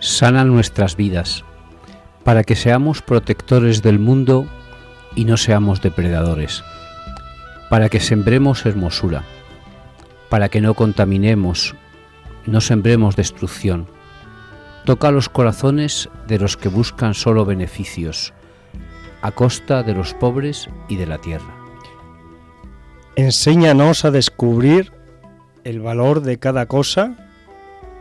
sana nuestras vidas, para que seamos protectores del mundo y no seamos depredadores, para que sembremos hermosura, para que no contaminemos, no sembremos destrucción. Toca los corazones de los que buscan solo beneficios, a costa de los pobres y de la tierra. Enséñanos a descubrir el valor de cada cosa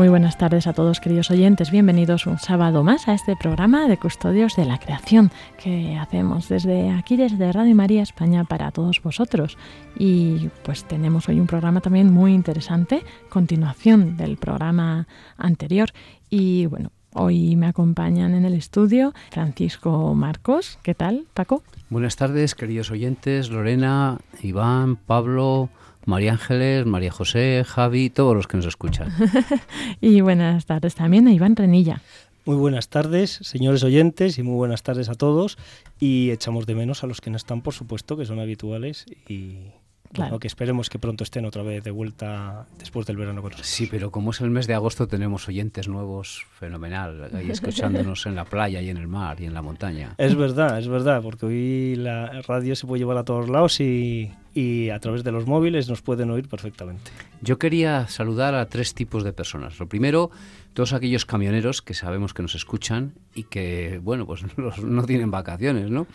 Muy buenas tardes a todos queridos oyentes, bienvenidos un sábado más a este programa de Custodios de la Creación que hacemos desde aquí, desde Radio María España para todos vosotros. Y pues tenemos hoy un programa también muy interesante, continuación del programa anterior. Y bueno, hoy me acompañan en el estudio Francisco Marcos. ¿Qué tal, Paco? Buenas tardes, queridos oyentes, Lorena, Iván, Pablo, María Ángeles, María José, Javi, todos los que nos escuchan. y buenas tardes también a Iván Renilla. Muy buenas tardes, señores oyentes, y muy buenas tardes a todos. Y echamos de menos a los que no están, por supuesto, que son habituales y, Claro. que esperemos que pronto estén otra vez de vuelta después del verano con nosotros. Sí, pero como es el mes de agosto tenemos oyentes nuevos, fenomenal, ahí escuchándonos en la playa y en el mar y en la montaña. Es verdad, es verdad, porque hoy la radio se puede llevar a todos lados y, y a través de los móviles nos pueden oír perfectamente. Yo quería saludar a tres tipos de personas. Lo primero, todos aquellos camioneros que sabemos que nos escuchan y que, bueno, pues no tienen vacaciones, ¿no?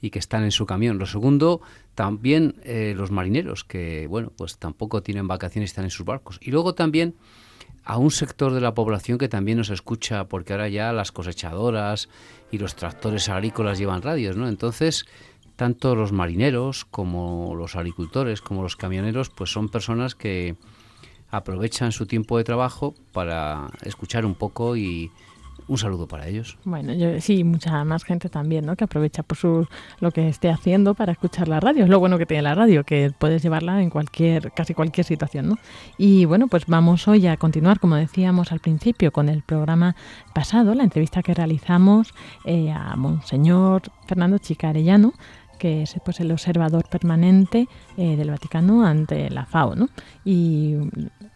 Y que están en su camión. Lo segundo, también eh, los marineros que, bueno, pues tampoco tienen vacaciones y están en sus barcos. Y luego también a un sector de la población que también nos escucha, porque ahora ya las cosechadoras y los tractores agrícolas llevan radios, ¿no? Entonces, tanto los marineros como los agricultores, como los camioneros, pues son personas que aprovechan su tiempo de trabajo para escuchar un poco y un saludo para ellos. Bueno, yo, sí, mucha más gente también, ¿no? Que aprovecha por su, lo que esté haciendo para escuchar la radio. Es lo bueno que tiene la radio, que puedes llevarla en cualquier, casi cualquier situación, ¿no? Y bueno, pues vamos hoy a continuar, como decíamos al principio, con el programa pasado, la entrevista que realizamos eh, a Monseñor Fernando Chicarellano, que es pues, el observador permanente eh, del Vaticano ante la FAO. ¿no? Y,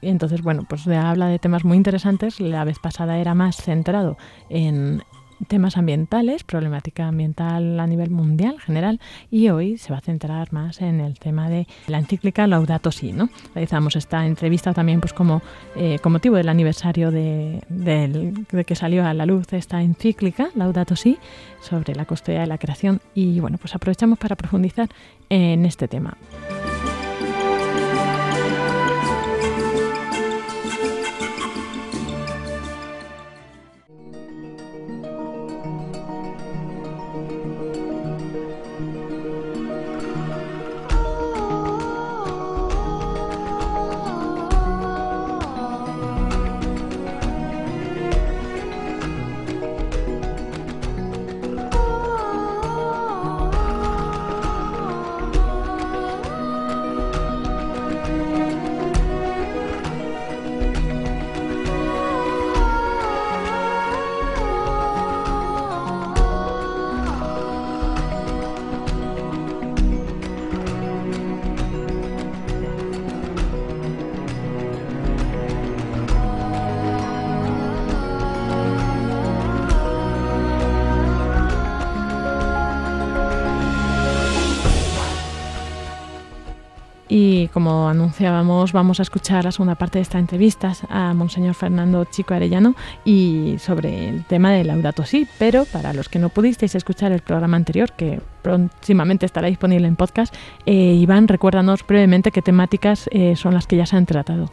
entonces, bueno, pues habla de temas muy interesantes. La vez pasada era más centrado en temas ambientales, problemática ambiental a nivel mundial general, y hoy se va a centrar más en el tema de la encíclica Laudato Si. ¿no? Realizamos esta entrevista también pues como eh, con motivo del aniversario de, de, que salió a la luz esta encíclica Laudato Si sobre la custodia de la creación y bueno, pues aprovechamos para profundizar en este tema. Anunciábamos, vamos a escuchar la segunda parte de esta entrevista a Monseñor Fernando Chico Arellano y sobre el tema del Laudato Si. Pero para los que no pudisteis escuchar el programa anterior, que próximamente estará disponible en podcast, eh, Iván, recuérdanos brevemente qué temáticas eh, son las que ya se han tratado.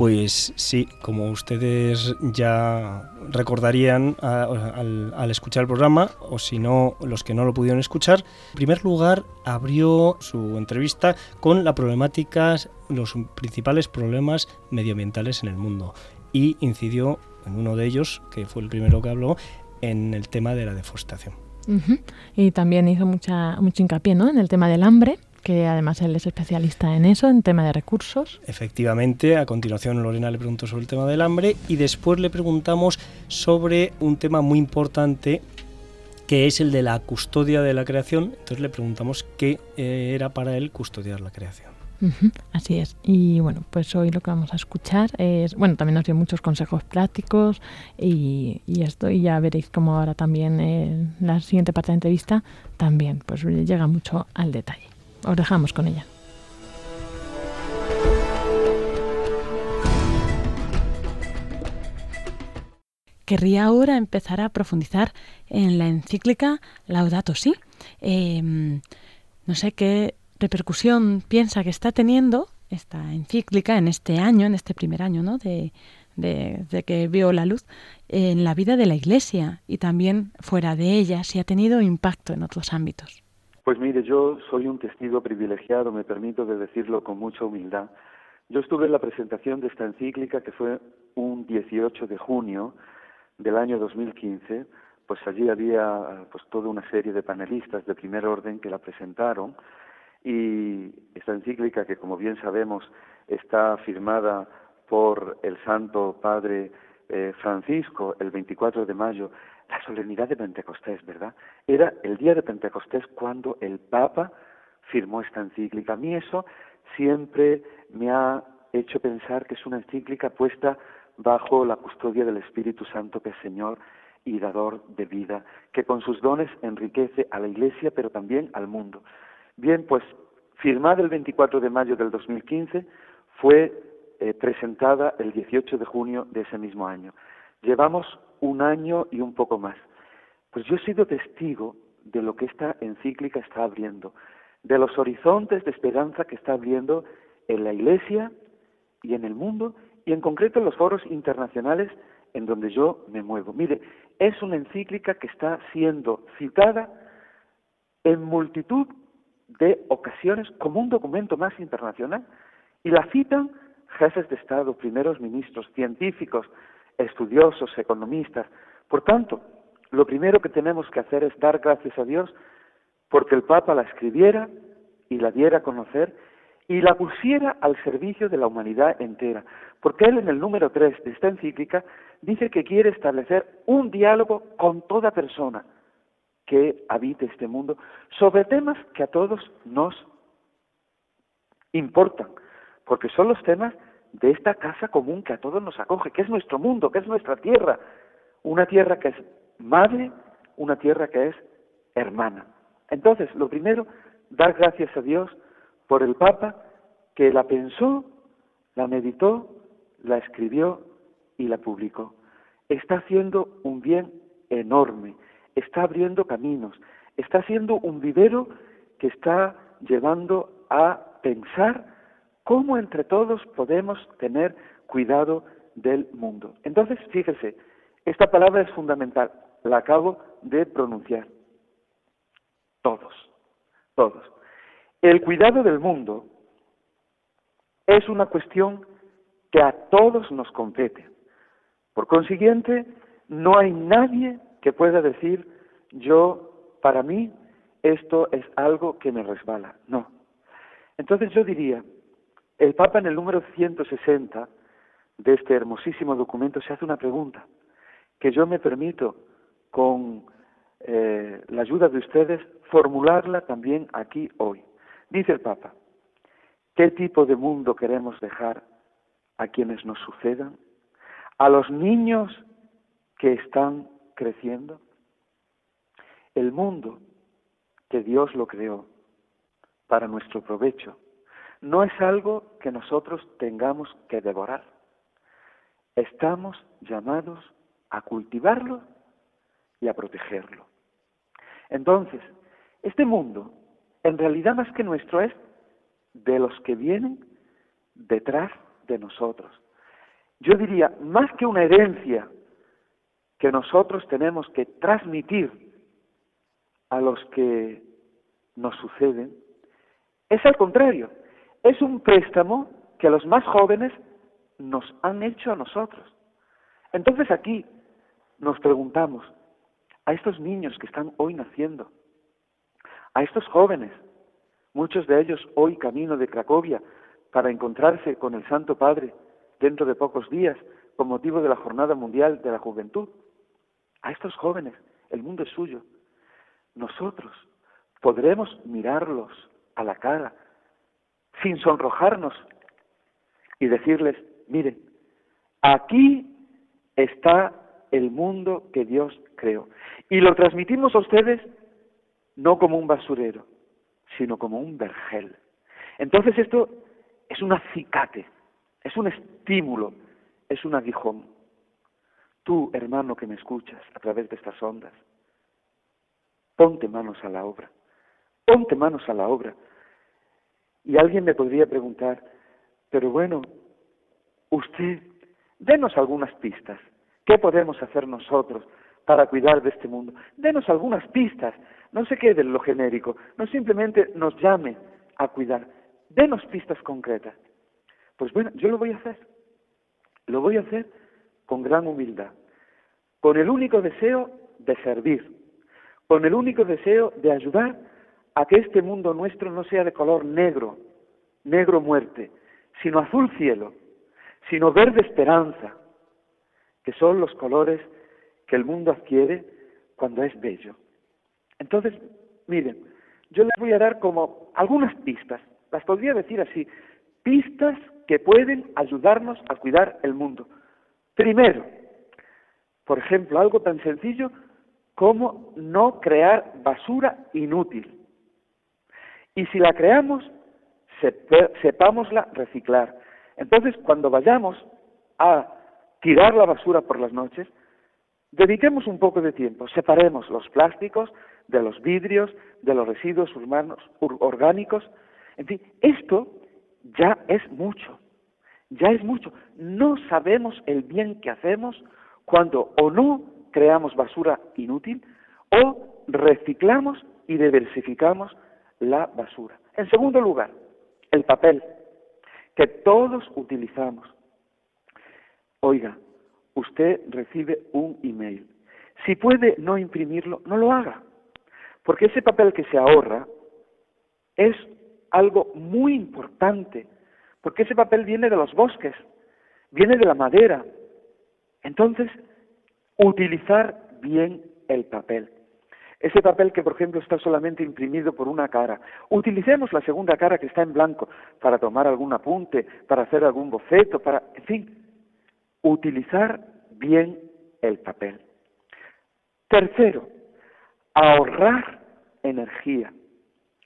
Pues sí, como ustedes ya recordarían al, escuchar el programa, o si no, los que no lo pudieron escuchar, en primer lugar abrió su entrevista con la problemática, los principales problemas medioambientales en el mundo y incidió en uno de ellos, que fue el primero que habló, en el tema de la deforestación. Y también hizo mucha, mucho hincapié ¿no? en el tema del hambre que además él es especialista en eso, en tema de recursos. Efectivamente, a continuación Lorena le preguntó sobre el tema del hambre y después le preguntamos sobre un tema muy importante que es el de la custodia de la creación. Entonces le preguntamos qué eh, era para él custodiar la creación. así es. Y bueno, pues hoy lo que vamos a escuchar es, bueno, también nos dio muchos consejos prácticos y, esto, y ya veréis como ahora también en la siguiente parte de la entrevista también, pues llega mucho al detalle. Os dejamos con ella. Querría ahora empezar a profundizar en la encíclica Laudato Si. Em, no sé qué repercusión piensa que está teniendo esta encíclica en este año, en este primer año ¿no? de, de, que vio la luz en la vida de la Iglesia y también fuera de ella, si ha tenido impacto en otros ámbitos. Pues mire, yo soy un testigo privilegiado, me permito de decirlo con mucha humildad. Yo estuve en la presentación de esta encíclica que fue un 18 de junio del año 2015, pues allí había pues toda una serie de panelistas de primer orden que la presentaron y esta encíclica que como bien sabemos está firmada por el Santo Padre eh, Francisco el 24 de mayo la solemnidad de Pentecostés, ¿verdad? Era el día de Pentecostés cuando el Papa firmó esta encíclica. A mí eso siempre me ha hecho pensar que es una encíclica puesta bajo la custodia del Espíritu Santo, que es Señor y dador de vida, que con sus dones enriquece a la Iglesia, pero también al mundo. Bien, pues firmada el 24 de mayo del 2015, fue eh, presentada el 18 de junio de ese mismo año. Llevamos un año y un poco más. Pues yo he sido testigo de lo que esta encíclica está abriendo, de los horizontes de esperanza que está abriendo en la Iglesia y en el mundo, y en concreto en los foros internacionales en donde yo me muevo. Mire, es una encíclica que está siendo citada en multitud de ocasiones como un documento más internacional y la citan jefes de Estado, primeros ministros, científicos, estudiosos, economistas. Por tanto, lo primero que tenemos que hacer es dar gracias a Dios porque el Papa la escribiera y la diera a conocer y la pusiera al servicio de la humanidad entera. Porque él en el número 3 de esta encíclica dice que quiere establecer un diálogo con toda persona que habite este mundo sobre temas que a todos nos importan, porque son los temas de esta casa común que a todos nos acoge, que es nuestro mundo, que es nuestra tierra, una tierra que es madre, una tierra que es hermana. Entonces, lo primero, dar gracias a Dios por el Papa que la pensó, la meditó, la escribió y la publicó. Está haciendo un bien enorme, está abriendo caminos, está siendo un vivero que está llevando a pensar cómo entre todos podemos tener cuidado del mundo. Entonces, fíjese, esta palabra es fundamental, la acabo de pronunciar. Todos, todos. El cuidado del mundo es una cuestión que a todos nos compete. Por consiguiente, no hay nadie que pueda decir, yo, para mí, esto es algo que me resbala. No. Entonces yo diría, el Papa en el número 160 de este hermosísimo documento se hace una pregunta que yo me permito, con eh, la ayuda de ustedes, formularla también aquí hoy. Dice el Papa, ¿qué tipo de mundo queremos dejar a quienes nos sucedan? ¿A los niños que están creciendo? El mundo que Dios lo creó para nuestro provecho no es algo que nosotros tengamos que devorar. Estamos llamados a cultivarlo y a protegerlo. Entonces, este mundo, en realidad más que nuestro, es de los que vienen detrás de nosotros. Yo diría, más que una herencia que nosotros tenemos que transmitir a los que nos suceden, es al contrario, es un préstamo que los más jóvenes nos han hecho a nosotros. Entonces aquí nos preguntamos, a estos niños que están hoy naciendo, a estos jóvenes, muchos de ellos hoy camino de Cracovia para encontrarse con el Santo Padre dentro de pocos días con motivo de la Jornada Mundial de la Juventud, a estos jóvenes, el mundo es suyo. Nosotros podremos mirarlos a la cara sin sonrojarnos y decirles, miren, aquí está el mundo que Dios creó. Y lo transmitimos a ustedes no como un basurero, sino como un vergel. Entonces esto es un acicate, es un estímulo, es un aguijón. Tú, hermano que me escuchas a través de estas ondas, ponte manos a la obra, ponte manos a la obra. Y alguien me podría preguntar, pero bueno, usted, denos algunas pistas. ¿Qué podemos hacer nosotros para cuidar de este mundo? Denos algunas pistas. No se quede en lo genérico. No simplemente nos llame a cuidar. Denos pistas concretas. Pues bueno, yo lo voy a hacer. Lo voy a hacer con gran humildad. Con el único deseo de servir. Con el único deseo de ayudar a que este mundo nuestro no sea de color negro, negro muerte, sino azul cielo, sino verde esperanza, que son los colores que el mundo adquiere cuando es bello. Entonces, miren, yo les voy a dar como algunas pistas, las podría decir así, pistas que pueden ayudarnos a cuidar el mundo. Primero, por ejemplo, algo tan sencillo como no crear basura inútil. Y si la creamos, sepámosla reciclar. Entonces, cuando vayamos a tirar la basura por las noches, dediquemos un poco de tiempo, separemos los plásticos de los vidrios, de los residuos humanos, orgánicos. En fin, esto ya es mucho, ya es mucho. No sabemos el bien que hacemos cuando o no creamos basura inútil o reciclamos y diversificamos la basura. En segundo lugar, el papel que todos utilizamos. Oiga, usted recibe un email. Si puede no imprimirlo, no lo haga, porque ese papel que se ahorra es algo muy importante, porque ese papel viene de los bosques, viene de la madera. Entonces, utilizar bien el papel. Ese papel que, por ejemplo, está solamente imprimido por una cara. Utilicemos la segunda cara que está en blanco para tomar algún apunte, para hacer algún boceto, para, en fin, utilizar bien el papel. Tercero, ahorrar energía.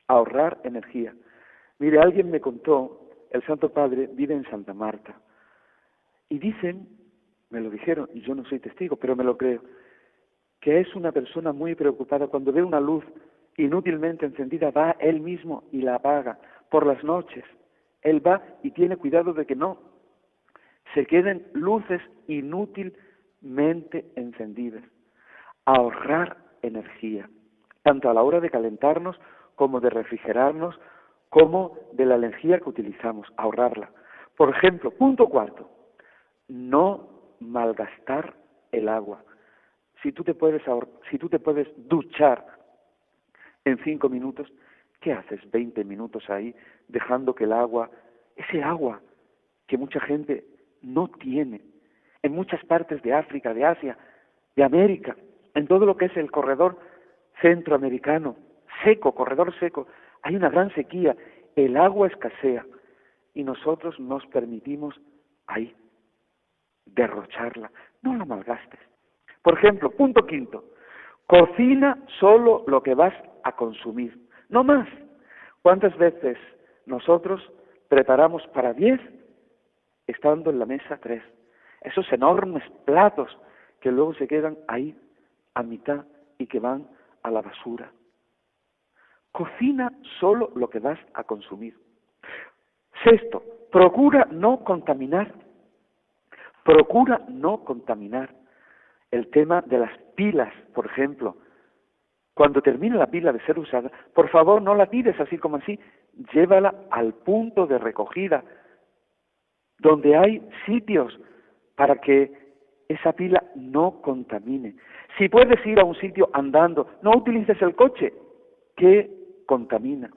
Ahorrar energía. Mire, alguien me contó, el Santo Padre vive en Santa Marta. Y dicen, me lo dijeron, y yo no soy testigo, pero me lo creo, que es una persona muy preocupada cuando ve una luz inútilmente encendida, va él mismo y la apaga por las noches. Él va y tiene cuidado de que no se queden luces inútilmente encendidas. Ahorrar energía, tanto a la hora de calentarnos como de refrigerarnos, como de la energía que utilizamos, ahorrarla. Por ejemplo, punto cuarto, no malgastar el agua. Si tú te puedes, si tú te puedes duchar en cinco minutos, ¿qué haces 20 minutos ahí dejando que el agua, ese agua que mucha gente no tiene en muchas partes de África, de Asia, de América, en todo lo que es el corredor centroamericano, seco, corredor seco, hay una gran sequía, el agua escasea y nosotros nos permitimos ahí derrocharla. No la malgastes. Por ejemplo, punto quinto, cocina solo lo que vas a consumir, no más. ¿Cuántas veces nosotros preparamos para diez estando en la mesa tres. Esos enormes platos que luego se quedan ahí a mitad y que van a la basura. Cocina solo lo que vas a consumir. Sexto, procura no contaminar. Procura no contaminar. El tema de las pilas, por ejemplo. Cuando termine la pila de ser usada, por favor no la tires así como así, llévala al punto de recogida, donde hay sitios para que esa pila no contamine. Si puedes ir a un sitio andando, no utilices el coche que contamina.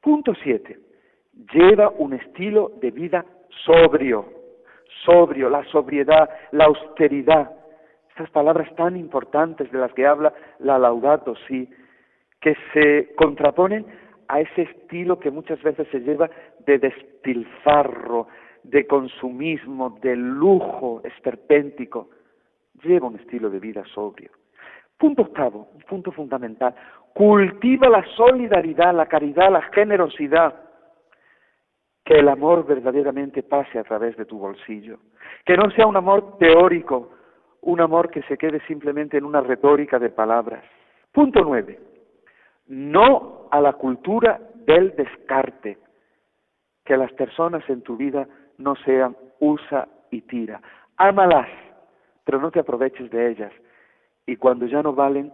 Punto siete. Lleva un estilo de vida sobrio, sobrio, la sobriedad, la austeridad. Estas palabras tan importantes de las que habla la Laudato Si, que se contraponen a ese estilo que muchas veces se lleva de despilfarro, de consumismo, de lujo esperpéntico, lleva un estilo de vida sobrio. Punto octavo, un punto fundamental, cultiva la solidaridad, la caridad, la generosidad, que el amor verdaderamente pase a través de tu bolsillo, que no sea un amor teórico, un amor que se quede simplemente en una retórica de palabras. Punto nueve, no a la cultura del descarte, que las personas en tu vida no sean usa y tira. Ámalas, pero no te aproveches de ellas. Y cuando ya no valen,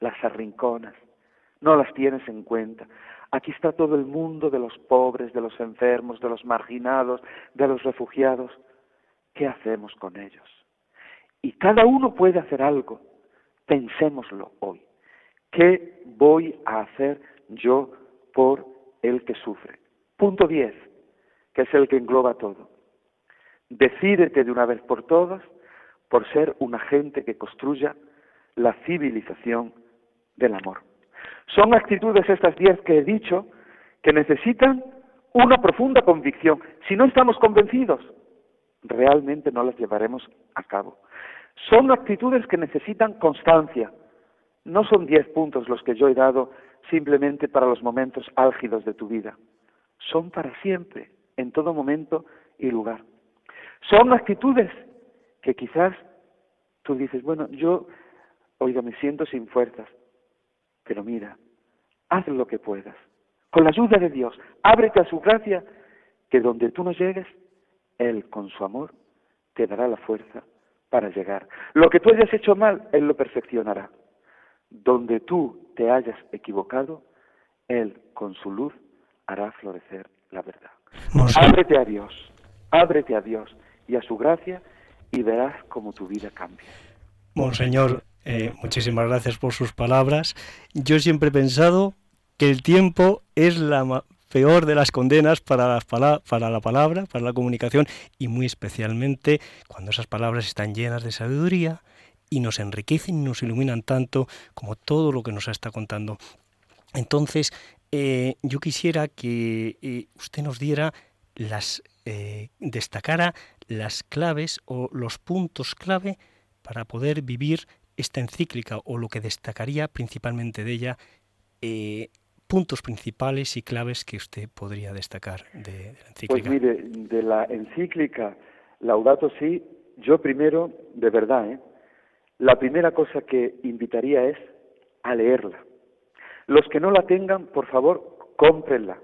las arrinconas, no las tienes en cuenta. Aquí está todo el mundo de los pobres, de los enfermos, de los marginados, de los refugiados. ¿Qué hacemos con ellos? Y cada uno puede hacer algo. Pensémoslo hoy. ¿Qué voy a hacer yo por el que sufre? Punto 10 que es el que engloba todo. Decídete de una vez por todas por ser un agente que construya la civilización del amor. Son actitudes estas diez que he dicho que necesitan una profunda convicción. Si no estamos convencidos, realmente no las llevaremos a cabo. Son actitudes que necesitan constancia. No son diez puntos los que yo he dado simplemente para los momentos álgidos de tu vida. Son para siempre en todo momento y lugar. Son actitudes que quizás tú dices, bueno, yo, oiga, me siento sin fuerzas, pero mira, haz lo que puedas. Con la ayuda de Dios, ábrete a su gracia, que donde tú no llegues, Él con su amor te dará la fuerza para llegar. Lo que tú hayas hecho mal, Él lo perfeccionará. Donde tú te hayas equivocado, Él con su luz hará florecer la verdad. Ábrete a Dios, ábrete a Dios y a su gracia y verás cómo tu vida cambia. Monseñor, eh, muchísimas gracias por sus palabras. Yo siempre he pensado que el tiempo es la peor de las condenas para, para la palabra, para la comunicación y muy especialmente cuando esas palabras están llenas de sabiduría y nos enriquecen y nos iluminan tanto como todo lo que nos está contando. Entonces, eh, yo quisiera que eh, usted nos diera las, destacara las claves o los puntos clave para poder vivir esta encíclica o lo que destacaría principalmente de ella, eh, puntos principales y claves que usted podría destacar de, la encíclica. Pues mire, de la encíclica Laudato Si, yo primero, de verdad, ¿eh? la primera cosa que invitaría es a leerla. Los que no la tengan, por favor, cómprenla.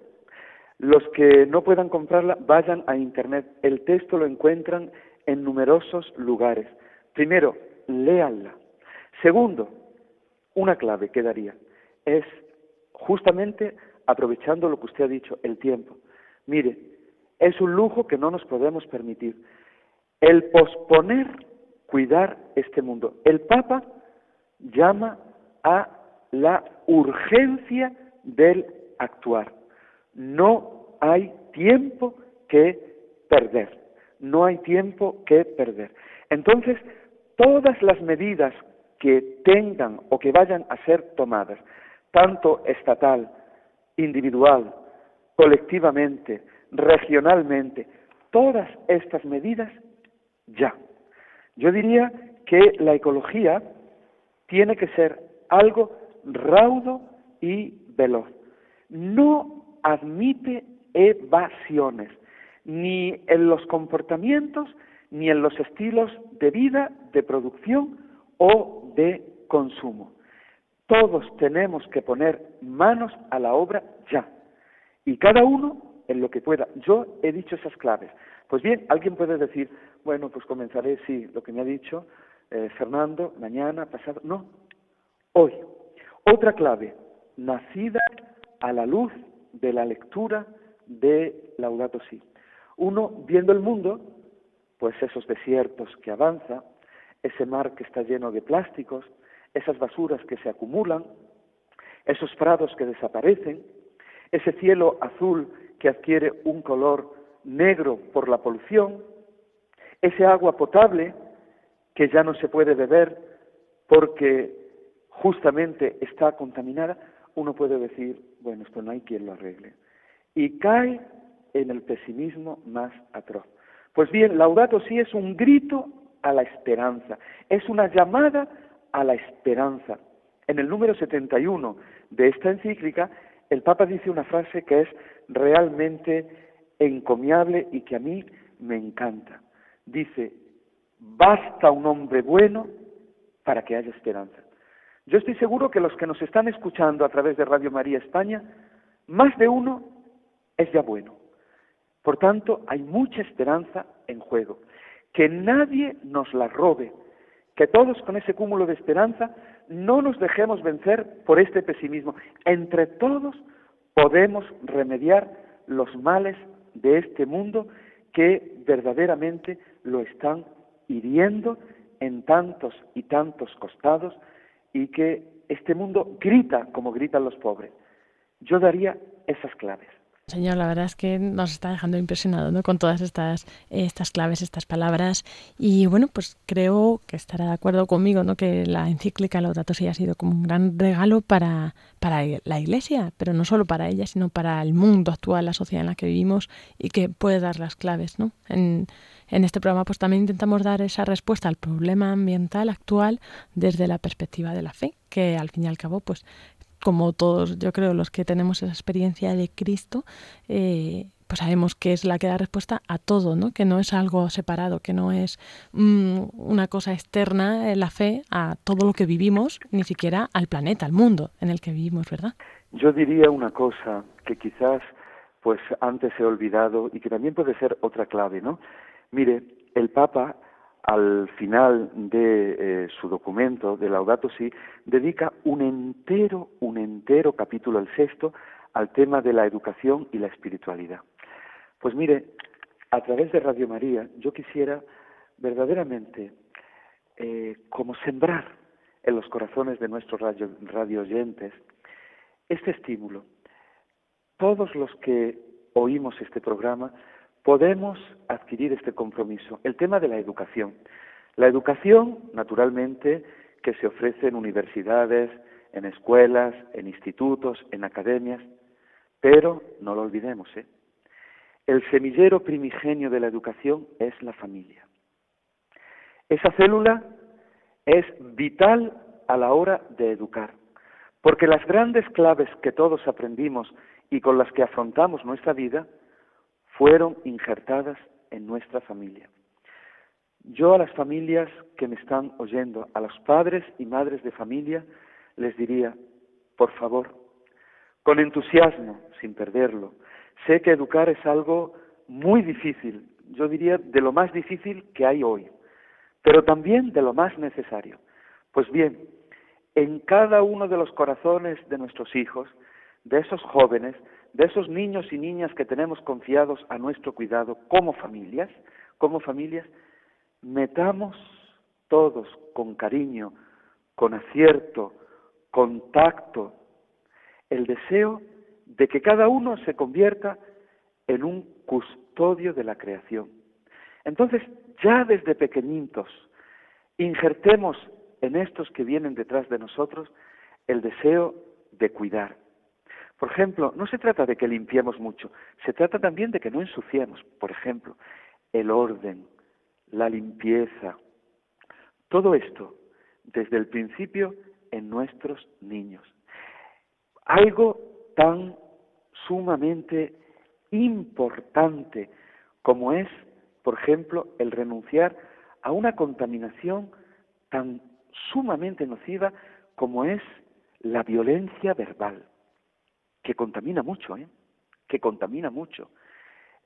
Los que no puedan comprarla, vayan a Internet. El texto lo encuentran en numerosos lugares. Primero, léanla. Segundo, una clave que daría es justamente aprovechando lo que usted ha dicho, el tiempo. Mire, es un lujo que no nos podemos permitir. El posponer cuidar este mundo. El Papa llama a la urgencia del actuar. No hay tiempo que perder. No hay tiempo que perder. Entonces, todas las medidas que tengan o que vayan a ser tomadas, tanto estatal, individual, colectivamente, regionalmente, todas estas medidas ya. Yo diría que la ecología tiene que ser algo raudo y veloz. No admite evasiones, ni en los comportamientos, ni en los estilos de vida, de producción o de consumo. Todos tenemos que poner manos a la obra ya. Y cada uno en lo que pueda. Yo he dicho esas claves. Pues bien, alguien puede decir, bueno, pues comenzaré, sí, lo que me ha dicho eh, Fernando, mañana, pasado. No, hoy. Otra clave, nacida a la luz de la lectura de Laudato Si. Uno, viendo el mundo, pues esos desiertos que avanza, ese mar que está lleno de plásticos, esas basuras que se acumulan, esos prados que desaparecen, ese cielo azul que adquiere un color negro por la polución, ese agua potable que ya no se puede beber porque justamente está contaminada, uno puede decir, bueno, esto no hay quien lo arregle. Y cae en el pesimismo más atroz. Pues bien, Laudato sí es un grito a la esperanza, es una llamada a la esperanza. En el número 71 de esta encíclica, el Papa dice una frase que es realmente encomiable y que a mí me encanta. Dice, basta un hombre bueno para que haya esperanza. Yo estoy seguro que los que nos están escuchando a través de Radio María España, más de uno es ya bueno. Por tanto, hay mucha esperanza en juego. Que nadie nos la robe, que todos con ese cúmulo de esperanza no nos dejemos vencer por este pesimismo. Entre todos podemos remediar los males de este mundo que verdaderamente lo están hiriendo en tantos y tantos costados y que este mundo grita como gritan los pobres. Yo daría esas claves. Señor, la verdad es que nos está dejando impresionado ¿no? con todas estas, estas claves, estas palabras. Y bueno, pues creo que estará de acuerdo conmigo ¿no? que la encíclica Laudato Si ha sido como un gran regalo para, para la Iglesia, pero no solo para ella, sino para el mundo actual, la sociedad en la que vivimos y que puede dar las claves. ¿no? En, en este programa pues también intentamos dar esa respuesta al problema ambiental actual desde la perspectiva de la fe, que al fin y al cabo pues como todos, yo creo, los que tenemos esa experiencia de Cristo, eh, pues sabemos que es la que da respuesta a todo, ¿no? que no es algo separado, que no es mm, una cosa externa en la fe a todo lo que vivimos, ni siquiera al planeta, al mundo en el que vivimos, ¿verdad? Yo diría una cosa que quizás pues antes he olvidado y que también puede ser otra clave, ¿no? Mire, el Papa al final de eh, su documento de Laudato Si, dedica un entero, un entero capítulo, el sexto, al tema de la educación y la espiritualidad. Pues mire, a través de Radio María yo quisiera verdaderamente eh, como sembrar en los corazones de nuestros radio, oyentes este estímulo. Todos los que oímos este programa podemos adquirir este compromiso. El tema de la educación. La educación, naturalmente, que se ofrece en universidades, en escuelas, en institutos, en academias, pero no lo olvidemos, ¿eh? el semillero primigenio de la educación es la familia. Esa célula es vital a la hora de educar, porque las grandes claves que todos aprendimos y con las que afrontamos nuestra vida fueron injertadas en nuestra familia. Yo a las familias que me están oyendo, a los padres y madres de familia, les diría, por favor, con entusiasmo, sin perderlo, sé que educar es algo muy difícil, yo diría de lo más difícil que hay hoy, pero también de lo más necesario. Pues bien, en cada uno de los corazones de nuestros hijos, de esos jóvenes, de esos niños y niñas que tenemos confiados a nuestro cuidado como familias, como familias, metamos todos con cariño, con acierto, con tacto, el deseo de que cada uno se convierta en un custodio de la creación. Entonces, ya desde pequeñitos, injertemos en estos que vienen detrás de nosotros el deseo de cuidar. Por ejemplo, no se trata de que limpiemos mucho, se trata también de que no ensuciemos. Por ejemplo, el orden, la limpieza, todo esto desde el principio en nuestros niños. Algo tan sumamente importante como es, por ejemplo, el renunciar a una contaminación tan sumamente nociva como es la violencia verbal, que contamina mucho, ¿eh? que contamina mucho.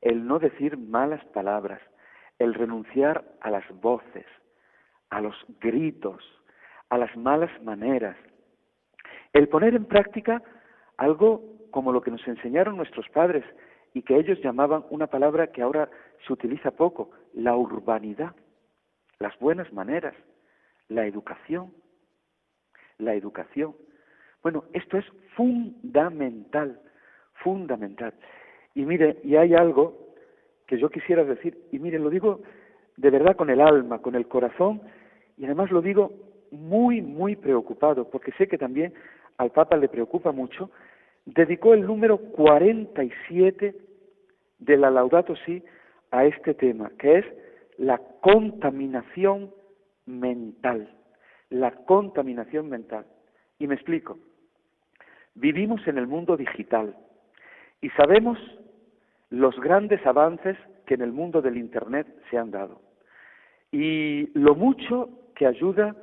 El no decir malas palabras, el renunciar a las voces, a los gritos, a las malas maneras, el poner en práctica algo como lo que nos enseñaron nuestros padres y que ellos llamaban una palabra que ahora se utiliza poco, la urbanidad, las buenas maneras, la educación, la educación. Bueno, esto es fundamental, fundamental. Y mire, y hay algo que yo quisiera decir, y mire, lo digo de verdad con el alma, con el corazón, y además lo digo muy, muy preocupado, porque sé que también al Papa le preocupa mucho, dedicó el número 47 de la Laudato Si a este tema, que es la contaminación mental. La contaminación mental. Y me explico. Vivimos en el mundo digital y sabemos los grandes avances que en el mundo del Internet se han dado y lo mucho que ayuda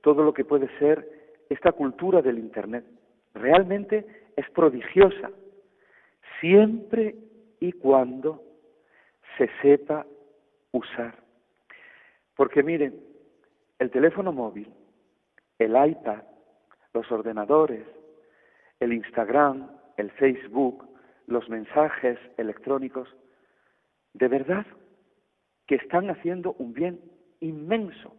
todo lo que puede ser esta cultura del Internet. Realmente es prodigiosa, siempre y cuando se sepa usar. Porque miren, el teléfono móvil, el iPad, los ordenadores, el Instagram, el Facebook, los mensajes electrónicos, de verdad que están haciendo un bien inmenso.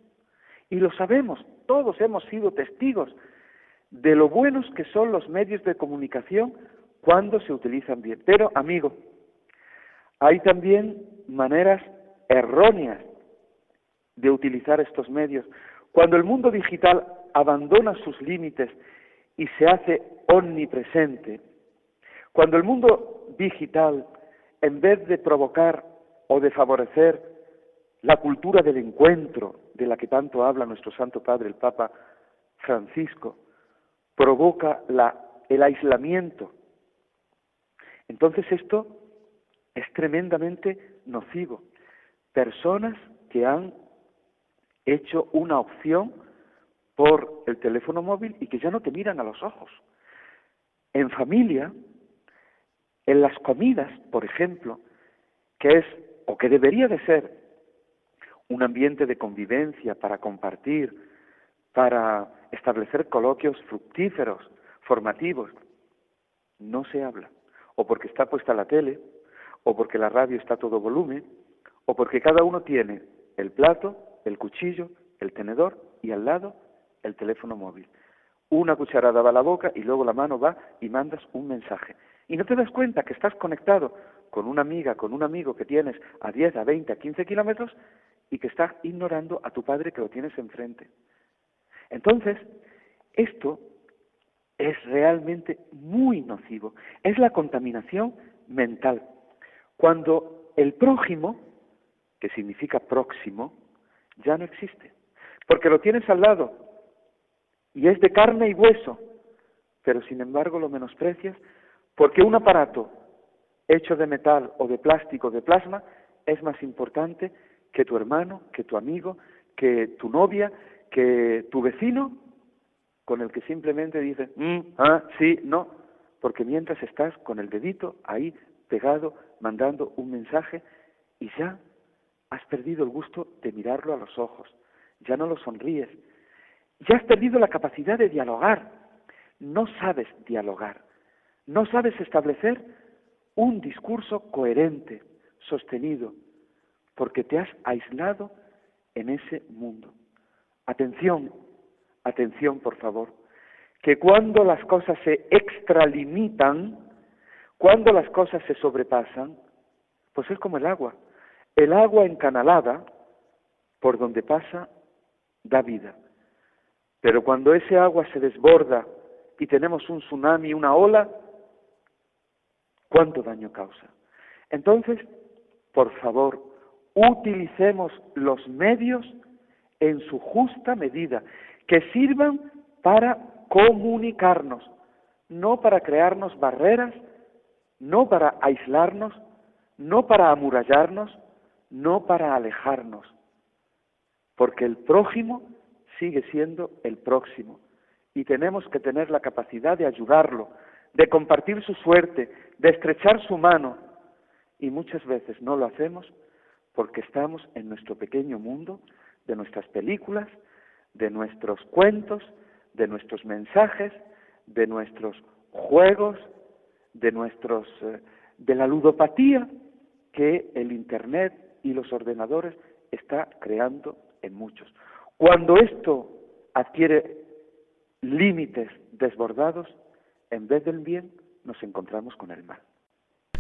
Y lo sabemos, todos hemos sido testigos de lo buenos que son los medios de comunicación cuando se utilizan bien. Pero, amigo, hay también maneras erróneas de utilizar estos medios. Cuando el mundo digital abandona sus límites y se hace omnipresente, cuando el mundo digital, en vez de provocar o de favorecer la cultura del encuentro, de la que tanto habla nuestro Santo Padre, el Papa Francisco, provoca el aislamiento. Entonces esto es tremendamente nocivo. Personas que han hecho una opción por el teléfono móvil y que ya no te miran a los ojos. En familia, en las comidas, por ejemplo, que es o que debería de ser un ambiente de convivencia para compartir, para establecer coloquios fructíferos, formativos, no se habla, o porque está puesta la tele, o porque la radio está a todo volumen, o porque cada uno tiene el plato, el cuchillo, el tenedor y al lado el teléfono móvil. Una cucharada va a la boca y luego la mano va y mandas un mensaje. Y no te das cuenta que estás conectado con una amiga, con un amigo que tienes a 10, a 20, a 15 kilómetros y que estás ignorando a tu padre que lo tienes enfrente. Entonces, esto es realmente muy nocivo. Es la contaminación mental. Cuando el prójimo, que significa próximo, ya no existe. Porque lo tienes al lado y es de carne y hueso, pero sin embargo lo menosprecias porque un aparato hecho de metal o de plástico o de plasma es más importante que tu hermano, que tu amigo, que tu novia, que tu vecino, con el que simplemente dices, mm, ah, sí, no, porque mientras estás con el dedito ahí pegado, mandando un mensaje, y ya has perdido el gusto de mirarlo a los ojos, ya no lo sonríes, ya has perdido la capacidad de dialogar, no sabes dialogar, no sabes establecer un discurso coherente, sostenido, porque te has aislado en ese mundo. Atención, atención por favor, que cuando las cosas se extralimitan, cuando las cosas se sobrepasan, pues es como el agua. El agua encanalada, por donde pasa, da vida. Pero cuando ese agua se desborda y tenemos un tsunami, una ola, ¿cuánto daño causa? Entonces, por favor, utilicemos los medios en su justa medida, que sirvan para comunicarnos, no para crearnos barreras, no para aislarnos, no para amurallarnos, no para alejarnos, porque el prójimo sigue siendo el próximo y tenemos que tener la capacidad de ayudarlo, de compartir su suerte, de estrechar su mano y muchas veces no lo hacemos porque estamos en nuestro pequeño mundo, de nuestras películas, de nuestros cuentos, de nuestros mensajes, de nuestros juegos, de nuestros eh, de la ludopatía que el internet y los ordenadores está creando en muchos. Cuando esto adquiere límites desbordados, en vez del bien nos encontramos con el mal.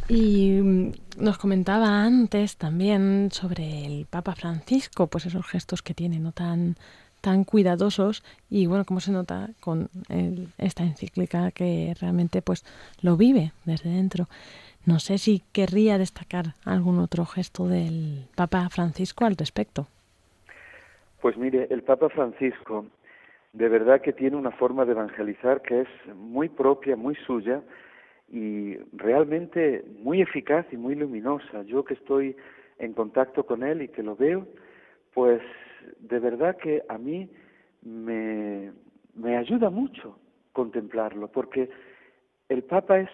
Y mm, nos comentaba antes también sobre el Papa Francisco, pues esos gestos que tiene no tan tan cuidadosos y bueno, como se nota con esta encíclica que realmente pues lo vive desde dentro. No sé si querría destacar algún otro gesto del Papa Francisco al respecto. Pues mire, el Papa Francisco de verdad que tiene una forma de evangelizar que es muy propia, muy suya, y realmente muy eficaz y muy luminosa. Yo que estoy en contacto con él y que lo veo, pues de verdad que a mí me, me ayuda mucho contemplarlo, porque el Papa es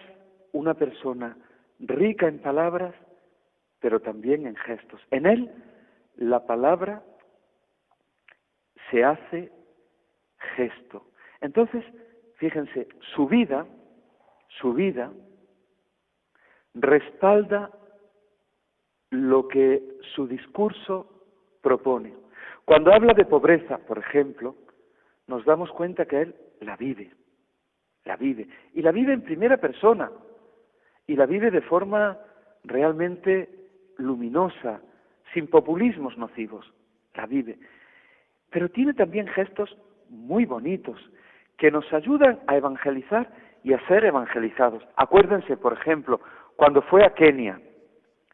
una persona rica en palabras, pero también en gestos. En él la palabra se hace gesto. Entonces, fíjense, su vida su vida respalda lo que su discurso propone. Cuando habla de pobreza, por ejemplo, nos damos cuenta que él la vive, la vive, y la vive en primera persona, y la vive de forma realmente luminosa, sin populismos nocivos, la vive. Pero tiene también gestos muy bonitos que nos ayudan a evangelizar y a ser evangelizados. Acuérdense, por ejemplo, cuando fue a Kenia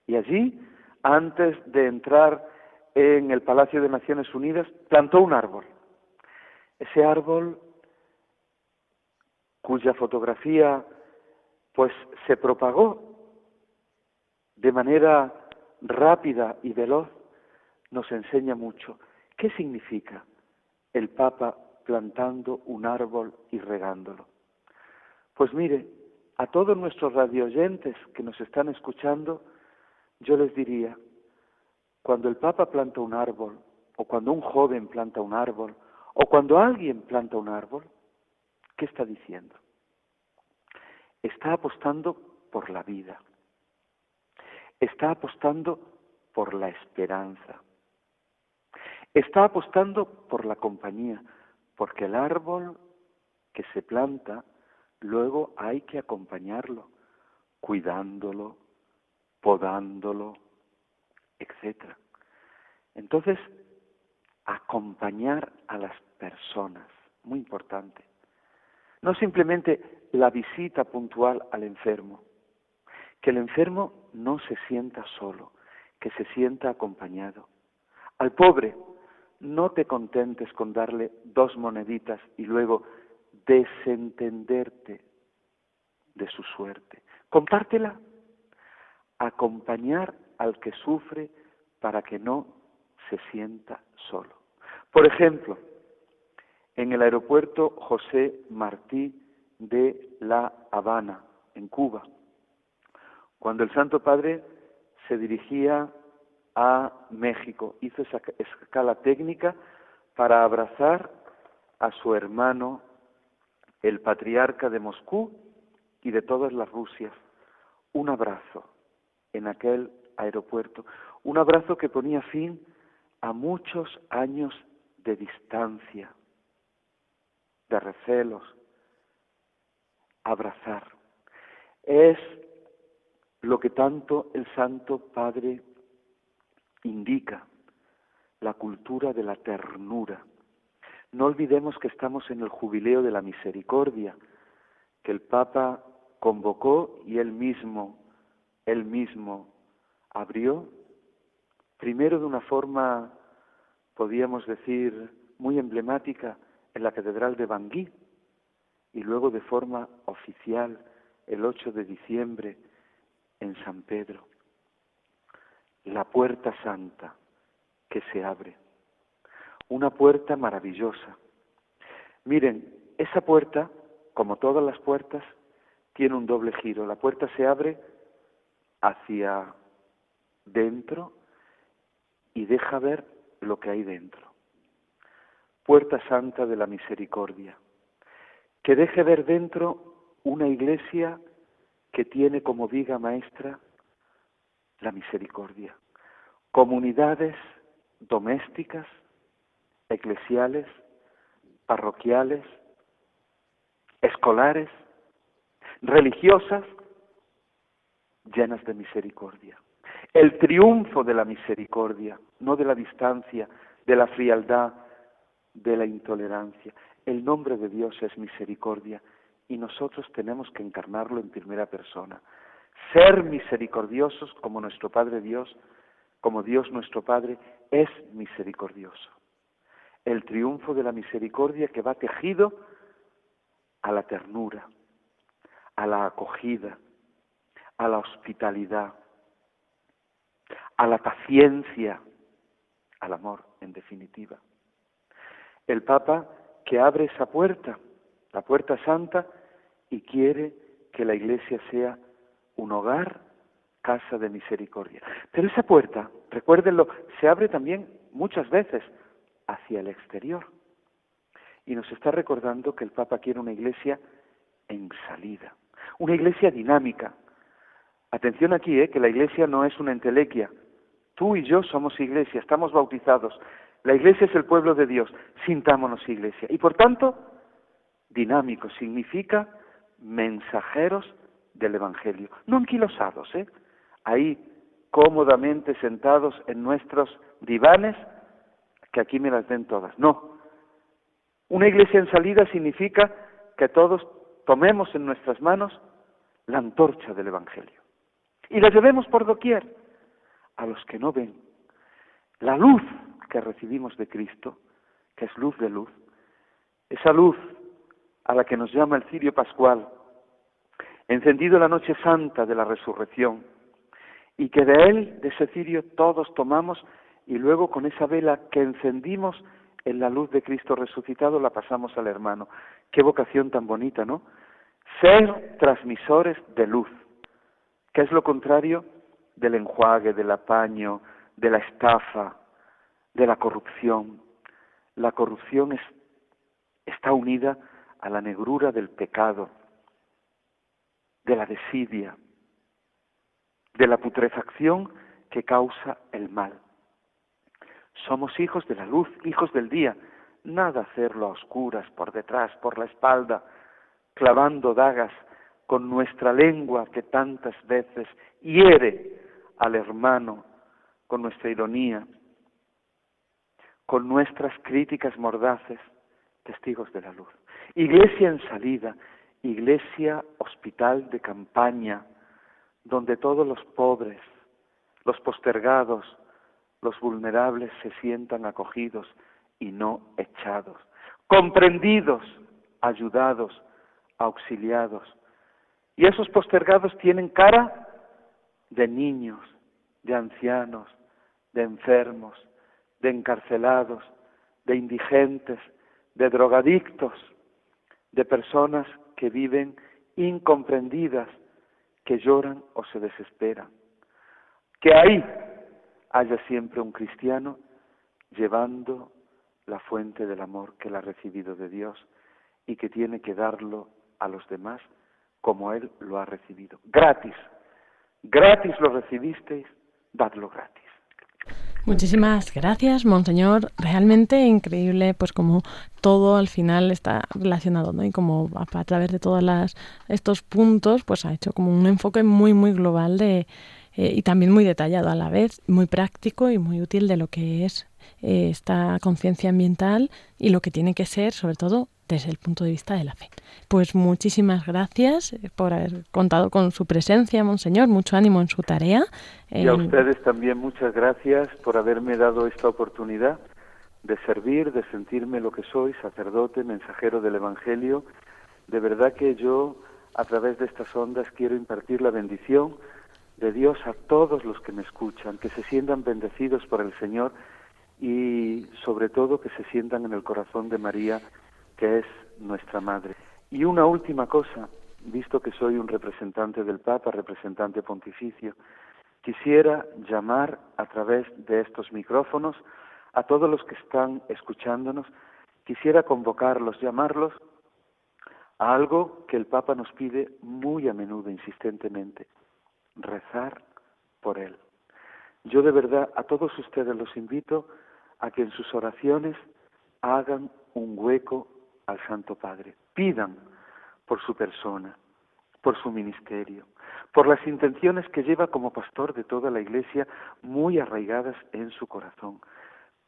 y allí, antes de entrar en el Palacio de Naciones Unidas, plantó un árbol. Ese árbol, cuya fotografía pues se propagó de manera rápida y veloz, nos enseña mucho. ¿Qué significa el Papa plantando un árbol y regándolo? Pues mire, a todos nuestros radioyentes que nos están escuchando, yo les diría, cuando el Papa planta un árbol, o cuando un joven planta un árbol, o cuando alguien planta un árbol, ¿qué está diciendo? Está apostando por la vida, está apostando por la esperanza, Está apostando por la compañía, porque el árbol que se planta, luego hay que acompañarlo, cuidándolo, podándolo, etc. Entonces, acompañar a las personas, muy importante. No simplemente la visita puntual al enfermo, que el enfermo no se sienta solo, que se sienta acompañado. Al pobre, no te contentes con darle dos moneditas y luego desentenderte de su suerte. Compártela. Acompañar al que sufre para que no se sienta solo. Por ejemplo, en el aeropuerto José Martí de La Habana, en Cuba, cuando el Santo Padre se dirigía a México, hizo esa escala técnica para abrazar a su hermano, el patriarca de Moscú y de todas las Rusias. Un abrazo en aquel aeropuerto, un abrazo que ponía fin a muchos años de distancia, de recelos, abrazar. Es lo que tanto el Santo Padre indica, la cultura de la ternura. No olvidemos que estamos en el jubileo de la misericordia, que el Papa convocó y él mismo, él mismo abrió, primero de una forma, podríamos decir, muy emblemática en la Catedral de Bangui y luego de forma oficial el 8 de diciembre en San Pedro. La puerta santa que se abre. Una puerta maravillosa. Miren, esa puerta, como todas las puertas, tiene un doble giro. La puerta se abre hacia dentro y deja ver lo que hay dentro. Puerta Santa de la Misericordia, que deje ver dentro una iglesia que tiene como viga maestra la misericordia. Comunidades domésticas, eclesiales, parroquiales, escolares, religiosas, llenas de misericordia. El triunfo de la misericordia, no de la distancia, de la frialdad, de la intolerancia. El nombre de Dios es misericordia y nosotros tenemos que encarnarlo en primera persona. Ser misericordiosos como nuestro Padre Dios, como Dios nuestro Padre, es misericordioso. El triunfo de la misericordia que va tejido a la ternura, a la acogida, a la hospitalidad, a la paciencia, al amor, en definitiva. El Papa que abre esa puerta, la puerta santa, y quiere que la iglesia sea un hogar, casa de misericordia. Pero esa puerta, recuérdenlo, se abre también muchas veces hacia el exterior. Y nos está recordando que el Papa quiere una iglesia en salida, una iglesia dinámica. Atención aquí, ¿eh? que la iglesia no es una entelequia. Tú y yo somos iglesia, estamos bautizados. La iglesia es el pueblo de Dios. Sintámonos iglesia. Y por tanto, dinámico significa mensajeros del Evangelio, no anquilosados, ¿eh? ahí cómodamente sentados en nuestros divanes, que aquí me las den todas. No. Una iglesia en salida significa que todos tomemos en nuestras manos la antorcha del Evangelio y la llevemos por doquier a los que no ven. La luz que recibimos de Cristo, que es luz de luz, esa luz a la que nos llama el cirio pascual, encendido la noche santa de la resurrección, y que de él, de ese cirio, todos tomamos y luego con esa vela que encendimos en la luz de Cristo resucitado la pasamos al hermano. Qué vocación tan bonita, ¿no? Ser transmisores de luz, que es lo contrario del enjuague, del apaño, de la estafa, de la corrupción. La corrupción es, está unida a la negrura del pecado, de la desidia, de la putrefacción que causa el mal. Somos hijos de la luz, hijos del día. Nada hacerlo a oscuras, por detrás, por la espalda, clavando dagas con nuestra lengua que tantas veces hiere al hermano, con nuestra ironía, con nuestras críticas mordaces, testigos de la luz. Iglesia en salida, iglesia hospital de campaña, donde todos los pobres, los postergados, los vulnerables se sientan acogidos y no echados, comprendidos, ayudados, auxiliados. Y esos postergados tienen cara de niños, de ancianos, de enfermos, de encarcelados, de indigentes, de drogadictos, de personas que viven incomprendidas, que lloran o se desesperan. Que ahí haya siempre un cristiano llevando la fuente del amor que él ha recibido de Dios y que tiene que darlo a los demás como él lo ha recibido. Gratis. Gratis lo recibisteis, dadlo gratis. Muchísimas gracias, Monseñor. Realmente increíble, pues como todo al final está relacionado, ¿no? Y como a, través de todos estos puntos, pues ha hecho como un enfoque muy, muy global de, eh, y también muy detallado a la vez, muy práctico y muy útil de lo que es eh, esta conciencia ambiental y lo que tiene que ser, sobre todo, desde el punto de vista de la fe. Pues muchísimas gracias eh, por haber contado con su presencia, Monseñor. Mucho ánimo en su tarea. Y a ustedes también muchas gracias por haberme dado esta oportunidad de servir, de sentirme lo que soy, sacerdote, mensajero del Evangelio. De verdad que yo, a través de estas ondas, quiero impartir la bendición de Dios a todos los que me escuchan, que se sientan bendecidos por el Señor y sobre todo que se sientan en el corazón de María, que es nuestra Madre. Y una última cosa, visto que soy un representante del Papa, representante pontificio, quisiera llamar a través de estos micrófonos a todos los que están escuchándonos, quisiera convocarlos, llamarlos a algo que el Papa nos pide muy a menudo, insistentemente, rezar por él. Yo de verdad a todos ustedes los invito a que en sus oraciones hagan un hueco al Santo Padre. Pidan por su persona, por su ministerio, por las intenciones que lleva como pastor de toda la Iglesia muy arraigadas en su corazón.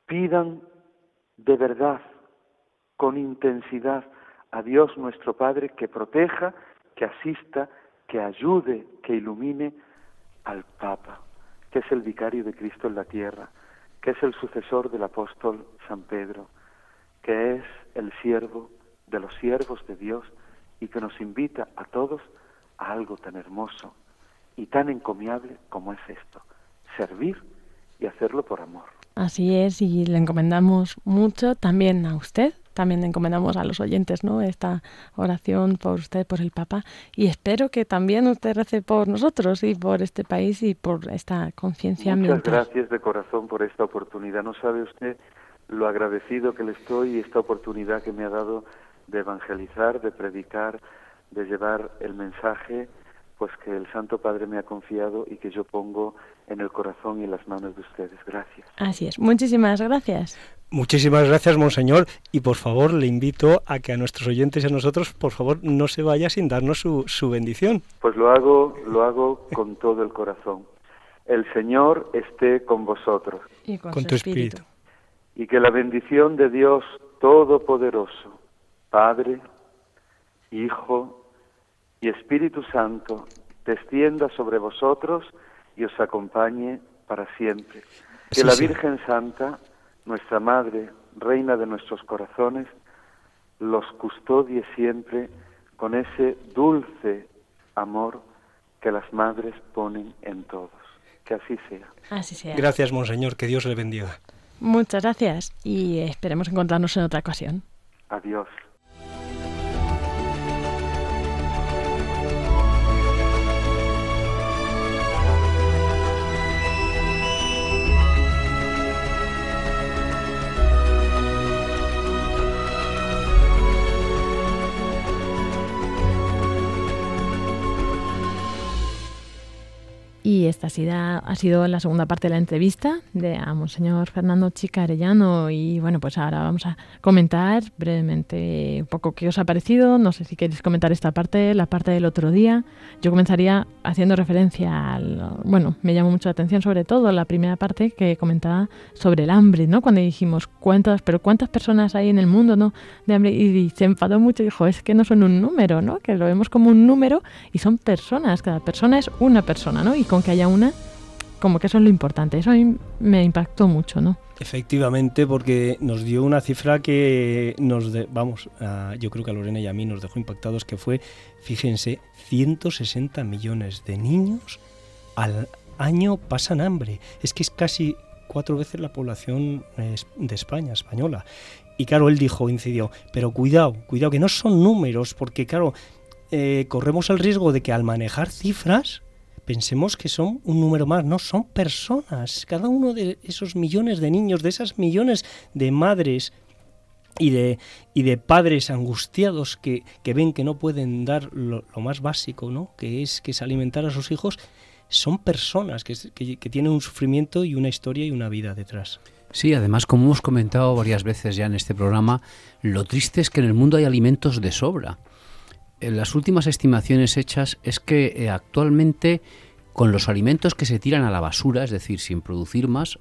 Pidan de verdad, con intensidad, a Dios nuestro Padre que proteja, que asista, que ayude, que ilumine al Papa, que es el vicario de Cristo en la tierra, que es el sucesor del apóstol San Pedro, que es el siervo de los siervos de Dios y que nos invita a todos a algo tan hermoso y tan encomiable como es esto, servir y hacerlo por amor. Así es, y le encomendamos mucho también a usted, también encomendamos a los oyentes ¿no? esta oración por usted, por el Papa, y espero que también usted rece por nosotros y por este país y por esta conciencia ambiental. Muchas gracias de corazón por esta oportunidad. No sabe usted lo agradecido que le estoy y esta oportunidad que me ha dado de evangelizar, de predicar, de llevar el mensaje pues que el Santo Padre me ha confiado y que yo pongo en el corazón y en las manos de ustedes. Gracias. Así es. Muchísimas gracias. Muchísimas gracias, Monseñor. Y por favor, le invito a que a nuestros oyentes y a nosotros, por favor, no se vaya sin darnos su, su bendición. Pues lo hago, lo hago con todo el corazón. El Señor esté con vosotros. Y con, Con su tu espíritu. Y que la bendición de Dios Todopoderoso, Padre, Hijo y Espíritu Santo, descienda sobre vosotros y os acompañe para siempre. Que Sí, la sí. Virgen Santa, nuestra Madre, Reina de nuestros corazones, los custodie siempre con ese dulce amor que las madres ponen en todos. Que así sea. Así sea. Gracias, Monseñor. Que Dios le bendiga. Muchas gracias y esperemos encontrarnos en otra ocasión. Adiós. Y esta ha sido la segunda parte de la entrevista de a Monseñor Fernando Chica Arellano y bueno, pues ahora vamos a comentar brevemente un poco qué os ha parecido. No sé si queréis comentar esta parte, la parte del otro día. Yo comenzaría haciendo referencia al, bueno, me llamó mucho la atención sobre todo la primera parte que comentaba sobre el hambre, ¿no? Cuando dijimos cuántas, pero cuántas personas hay en el mundo, ¿no? De hambre y, se enfadó mucho y dijo, es que no son un número, ¿no? Que lo vemos como un número y son personas, cada persona es una persona, ¿no? Y con que haya una, como que eso es lo importante. Eso a mí me impactó mucho, ¿no? Efectivamente, porque nos dio una cifra que nos, vamos, yo creo que a Lorena y a mí nos dejó impactados, que fue, fíjense, 160 millones de niños al año pasan hambre. Es que es casi cuatro veces la población de España, española. Y claro, él dijo, incidió, pero cuidado, cuidado, que no son números, porque claro, eh, corremos el riesgo de que al manejar cifras pensemos que son un número más, no, son personas. Cada uno de esos millones de niños, de esas millones de madres y de, y de padres angustiados que, ven que no pueden dar lo, más básico, ¿no? que, es, que es alimentar a sus hijos, son personas que, que tienen un sufrimiento y una historia y una vida detrás. Sí, además, como hemos comentado varias veces ya en este programa, lo triste es que en el mundo hay alimentos de sobra las últimas estimaciones hechas es que eh, actualmente con los alimentos que se tiran a la basura, es decir, sin producir más,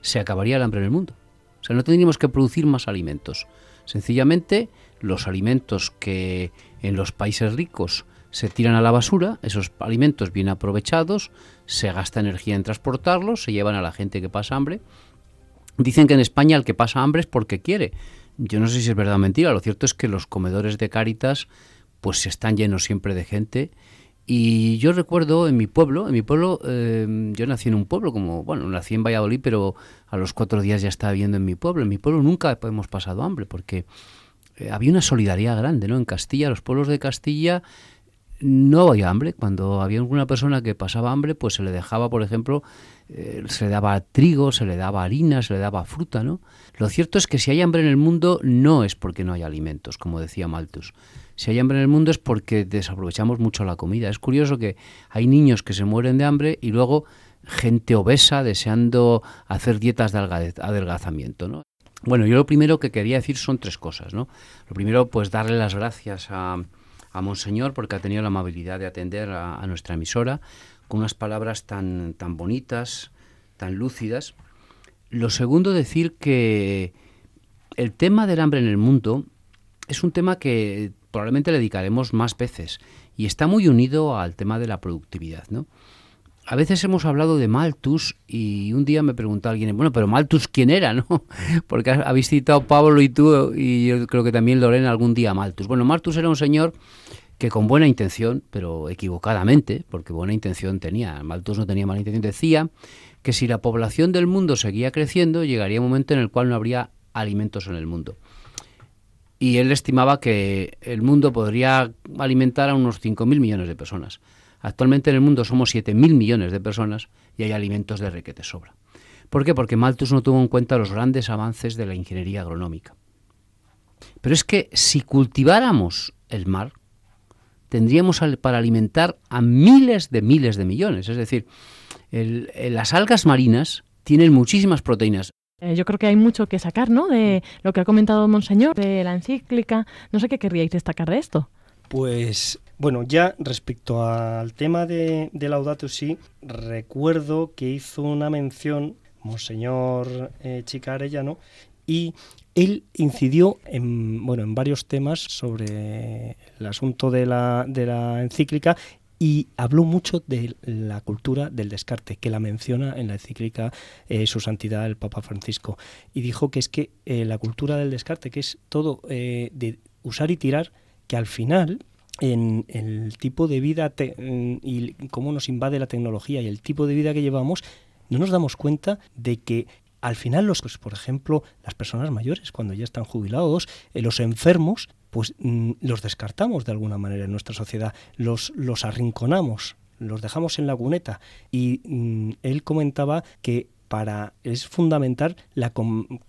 se acabaría el hambre en el mundo. O sea, no tendríamos que producir más alimentos. Sencillamente, los alimentos que en los países ricos se tiran a la basura, esos alimentos bien aprovechados, se gasta energía en transportarlos, se llevan a la gente que pasa hambre. Dicen que en España el que pasa hambre es porque quiere. Yo no sé si es verdad o mentira, lo cierto es que los comedores de Cáritas pues están llenos siempre de gente. Y yo recuerdo en mi pueblo, en mi pueblo, eh, yo nací en un pueblo, como, bueno, nací en Valladolid, pero a los cuatro días ya estaba viviendo en mi pueblo. En mi pueblo nunca hemos pasado hambre, porque eh, había una solidaridad grande, ¿no? En Castilla, los pueblos de Castilla no había hambre. Cuando había alguna persona que pasaba hambre, pues se le dejaba, por ejemplo, eh, se le daba trigo, se le daba harina, se le daba fruta, ¿no? Lo cierto es que si hay hambre en el mundo no es porque no hay alimentos, como decía Malthus si hay hambre en el mundo es porque desaprovechamos mucho la comida. Es curioso que hay niños que se mueren de hambre y luego gente obesa deseando hacer dietas de adelgazamiento, ¿no? Bueno, yo lo primero que quería decir son tres cosas, ¿no? Lo primero, pues darle las gracias a, a Monseñor porque ha tenido la amabilidad de atender a, a, nuestra emisora con unas palabras tan, tan bonitas, tan lúcidas. Lo segundo, decir que el tema del hambre en el mundo es un tema que probablemente le dedicaremos más veces y está muy unido al tema de la productividad, ¿no? A veces hemos hablado de Malthus y un día me preguntó alguien, bueno, pero Malthus quién era, ¿no? Porque habéis citado Pablo y tú y yo creo que también Lorena algún día Malthus. Bueno, Malthus era un señor que con buena intención, pero equivocadamente, porque buena intención tenía, Malthus no tenía mala intención, decía que si la población del mundo seguía creciendo, llegaría un momento en el cual no habría alimentos en el mundo y él estimaba que el mundo podría alimentar a unos 5.000 millones de personas. Actualmente en el mundo somos 7.000 millones de personas y hay alimentos de requete sobra. ¿Por qué? Porque Malthus no tuvo en cuenta los grandes avances de la ingeniería agronómica. Pero es que si cultiváramos el mar, tendríamos para alimentar a miles de miles de millones. Es decir, las algas marinas tienen muchísimas proteínas. Eh, yo creo que hay mucho que sacar, ¿no? De lo que ha comentado Monseñor, de la encíclica. No sé qué querríais destacar de esto. Pues bueno, ya respecto al tema de, de Laudato Si, recuerdo que hizo una mención Monseñor eh, Chica Arellano y él incidió en, bueno, en varios temas sobre el asunto de la, de la encíclica y habló mucho de la cultura del descarte, que la menciona en la encíclica eh, Su Santidad el Papa Francisco. Y dijo que es que eh, la cultura del descarte, que es todo eh, de usar y tirar, que al final en el tipo de vida y cómo nos invade la tecnología y el tipo de vida que llevamos, no nos damos cuenta de que al final los, pues, por ejemplo, las personas mayores, cuando ya están jubilados, los enfermos, pues mm, los descartamos de alguna manera en nuestra sociedad, los, los arrinconamos, los dejamos en la cuneta. Y mm, él comentaba que para es fundamental la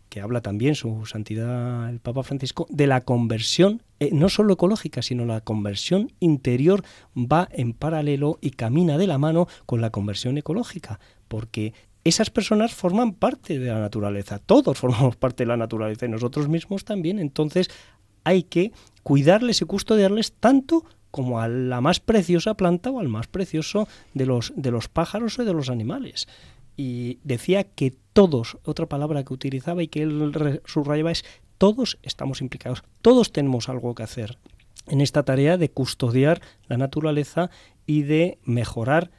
que habla también su santidad el Papa Francisco de la conversión eh, no solo ecológica sino la conversión interior va en paralelo y camina de la mano con la conversión ecológica porque esas personas forman parte de la naturaleza, todos formamos parte de la naturaleza y nosotros mismos también, entonces hay que cuidarles y custodiarles tanto como a la más preciosa planta o al más precioso de los, de los pájaros o de los animales. Y decía que todos, otra palabra que utilizaba y que él subrayaba es todos estamos implicados, todos tenemos algo que hacer en esta tarea de custodiar la naturaleza y de mejorar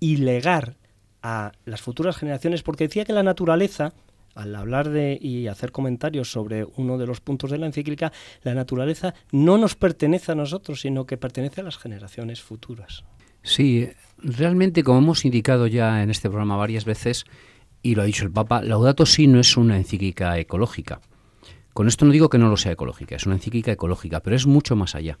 y legar a las futuras generaciones, porque decía que la naturaleza, al hablar de y hacer comentarios sobre uno de los puntos de la encíclica, la naturaleza no nos pertenece a nosotros, sino que pertenece a las generaciones futuras. Sí, realmente, como hemos indicado ya en este programa varias veces, y lo ha dicho el Papa, Laudato Si no es una encíclica ecológica. Con esto no digo que no lo sea ecológica, es una encíclica ecológica, pero es mucho más allá.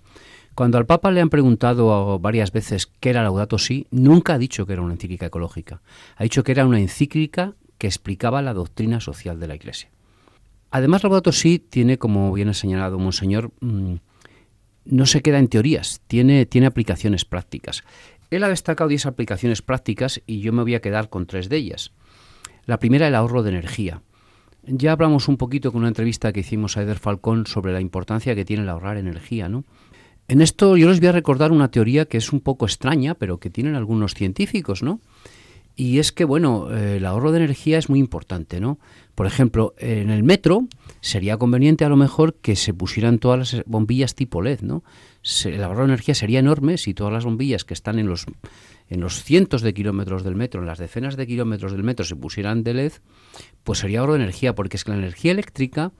Cuando al Papa le han preguntado varias veces qué era Laudato Si, nunca ha dicho que era una encíclica ecológica. Ha dicho que era una encíclica que explicaba la doctrina social de la Iglesia. Además, Laudato Si tiene, como bien ha señalado Monseñor, mm, no se queda en teorías, tiene, tiene aplicaciones prácticas. Él ha destacado 10 aplicaciones prácticas y yo me voy a quedar con tres de ellas. La primera, el ahorro de energía. Ya hablamos un poquito con una entrevista que hicimos a Eder Falcón sobre la importancia que tiene el ahorrar energía, ¿no? En esto yo les voy a recordar una teoría que es un poco extraña, pero que tienen algunos científicos, ¿no? Y es que, bueno, eh, el ahorro de energía es muy importante, ¿no? Por ejemplo, en el metro sería conveniente a lo mejor que se pusieran todas las bombillas tipo LED, ¿no? el ahorro de energía sería enorme si todas las bombillas que están en los, en los cientos de kilómetros del metro, en las decenas de kilómetros del metro se pusieran de LED, pues sería ahorro de energía, porque es que la energía eléctrica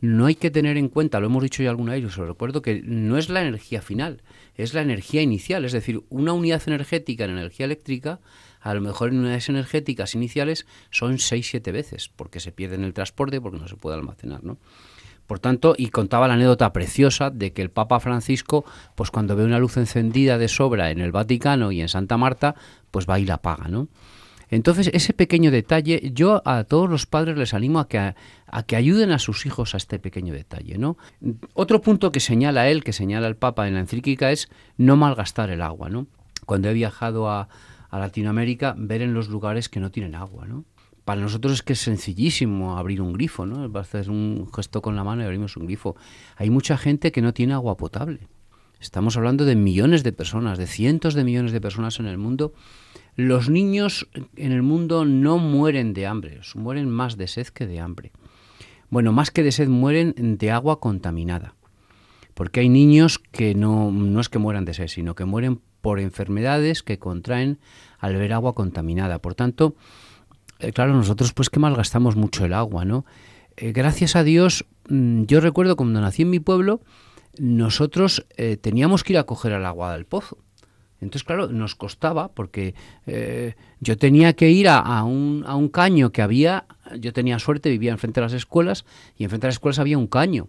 no hay que tener en cuenta, lo hemos dicho ya alguna vez, os recuerdo, que no es la energía final, es la energía inicial. Es decir, una unidad energética en energía eléctrica, a lo mejor en unidades energéticas iniciales son 6-7 veces, porque se pierde en el transporte, porque no se puede almacenar, ¿no? Por tanto, y contaba la anécdota preciosa de que el Papa Francisco, pues cuando ve una luz encendida de sobra en el Vaticano y en Santa Marta, pues va y la apaga, ¿no? Entonces, ese pequeño detalle, yo a todos los padres les animo a que, a, que ayuden a sus hijos a este pequeño detalle. ¿no? Otro punto que señala él, que señala el Papa en la encíclica, es no malgastar el agua. ¿no? Cuando he viajado a, a Latinoamérica, ver en los lugares que no tienen agua. ¿no? Para nosotros es que es sencillísimo abrir un grifo, ¿no? Hacer un gesto con la mano y abrimos un grifo. Hay mucha gente que no tiene agua potable. Estamos hablando de millones de personas, de cientos de millones de personas en el mundo los niños en el mundo no mueren de hambre, mueren más de sed que de hambre. Bueno, más que de sed mueren de agua contaminada. Porque hay niños que no, no es que mueran de sed, sino que mueren por enfermedades que contraen al ver agua contaminada. Por tanto, eh, claro, nosotros pues que malgastamos mucho el agua, ¿no? Eh, gracias a Dios, mm, yo recuerdo cuando nací en mi pueblo, nosotros eh, teníamos que ir a coger el agua del pozo. Entonces, claro, nos costaba porque yo tenía que ir a, un, a, un, caño que había, yo tenía suerte, vivía enfrente de las escuelas y enfrente de las escuelas había un caño.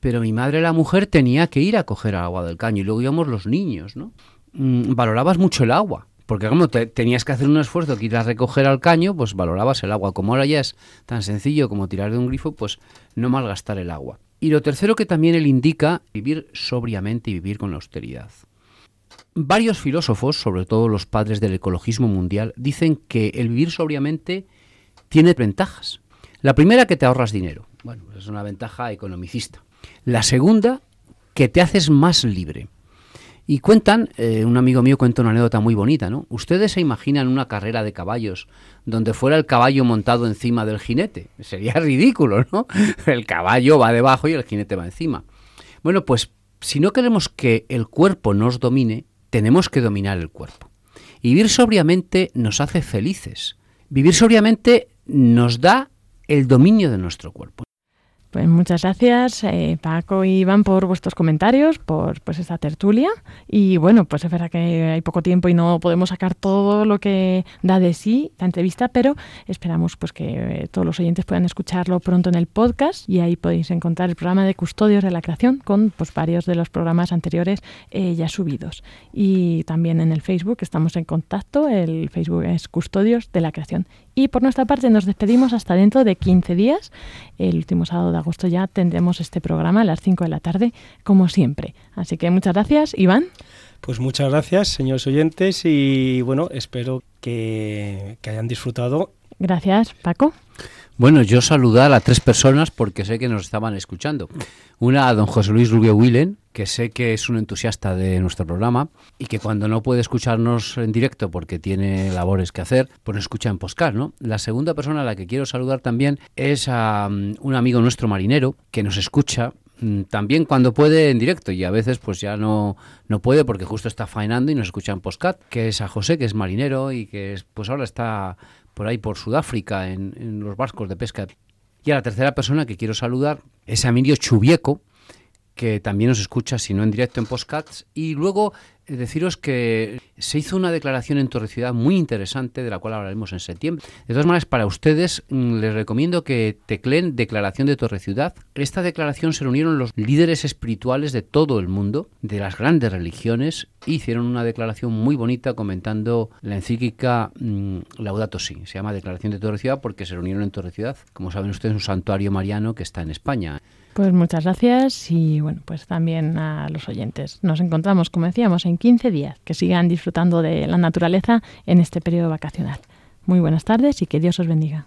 Pero mi madre, la mujer, tenía que ir a coger agua del caño y luego íbamos los niños, ¿no? Mm, valorabas mucho el agua, porque como tenías que hacer un esfuerzo a recoger al caño, pues valorabas el agua. Como ahora ya es tan sencillo como tirar de un grifo, pues no malgastar el agua. Y lo tercero que también él indica, vivir sobriamente y vivir con la austeridad. Varios filósofos, sobre todo los padres del ecologismo mundial, dicen que el vivir sobriamente tiene ventajas. La primera, que te ahorras dinero. Bueno, es una ventaja economicista. La segunda, que te haces más libre. Y cuentan, eh, un amigo mío cuenta una anécdota muy bonita, ¿no? Ustedes se imaginan una carrera de caballos donde fuera el caballo montado encima del jinete. Sería ridículo, ¿no? El caballo va debajo y el jinete va encima. Bueno, pues si no queremos que el cuerpo nos domine, tenemos que dominar el cuerpo. Y vivir sobriamente nos hace felices. Vivir sobriamente nos da el dominio de nuestro cuerpo. Pues muchas gracias eh, Paco y Iván por vuestros comentarios, por pues esta tertulia. Y bueno, pues es verdad que hay poco tiempo y no podemos sacar todo lo que da de sí la entrevista, pero esperamos pues que eh, todos los oyentes puedan escucharlo pronto en el podcast y ahí podéis encontrar el programa de Custodios de la Creación con pues varios de los programas anteriores eh, ya subidos. Y también en el Facebook estamos en contacto, el Facebook es Custodios de la Creación Y por nuestra parte nos despedimos hasta dentro de 15 días. El último sábado de agosto ya tendremos este programa a las 5 de la tarde, como siempre. Así que muchas gracias, Iván. Pues muchas gracias, señores oyentes, y bueno, espero que, que hayan disfrutado. Gracias, Paco. Bueno, yo saludar a tres personas porque sé que nos estaban escuchando. Una a don José Luis Rubio Willen, que sé que es un entusiasta de nuestro programa y que cuando no puede escucharnos en directo porque tiene labores que hacer, pues nos escucha en postcard, ¿no? La segunda persona a la que quiero saludar también es a um, un amigo nuestro marinero que nos escucha mm, también cuando puede en directo y a veces pues ya no, no puede porque justo está faenando y nos escucha en postcat, que es a José, que es marinero y que es, pues ahora está por ahí por Sudáfrica en, los barcos de pesca. Y a la tercera persona que quiero saludar es Emilio Chubieco, que también nos escucha, si no en directo, en postcats. Y luego deciros que se hizo una declaración en Torre Ciudad muy interesante, de la cual hablaremos en septiembre. De todas maneras, para ustedes mm, les recomiendo que tecleen Declaración de Torre Ciudad. Esta declaración se reunieron los líderes espirituales de todo el mundo, de las grandes religiones, e hicieron una declaración muy bonita comentando la encíclica mm, Laudato Si. Se llama Declaración de Torre Ciudad porque se reunieron en Torre Ciudad. Como saben ustedes, un santuario mariano que está en España. Pues muchas gracias y bueno, pues también a los oyentes. Nos encontramos, como decíamos, en 15 días. Que sigan disfrutando de la naturaleza en este periodo vacacional. Muy buenas tardes y que Dios os bendiga.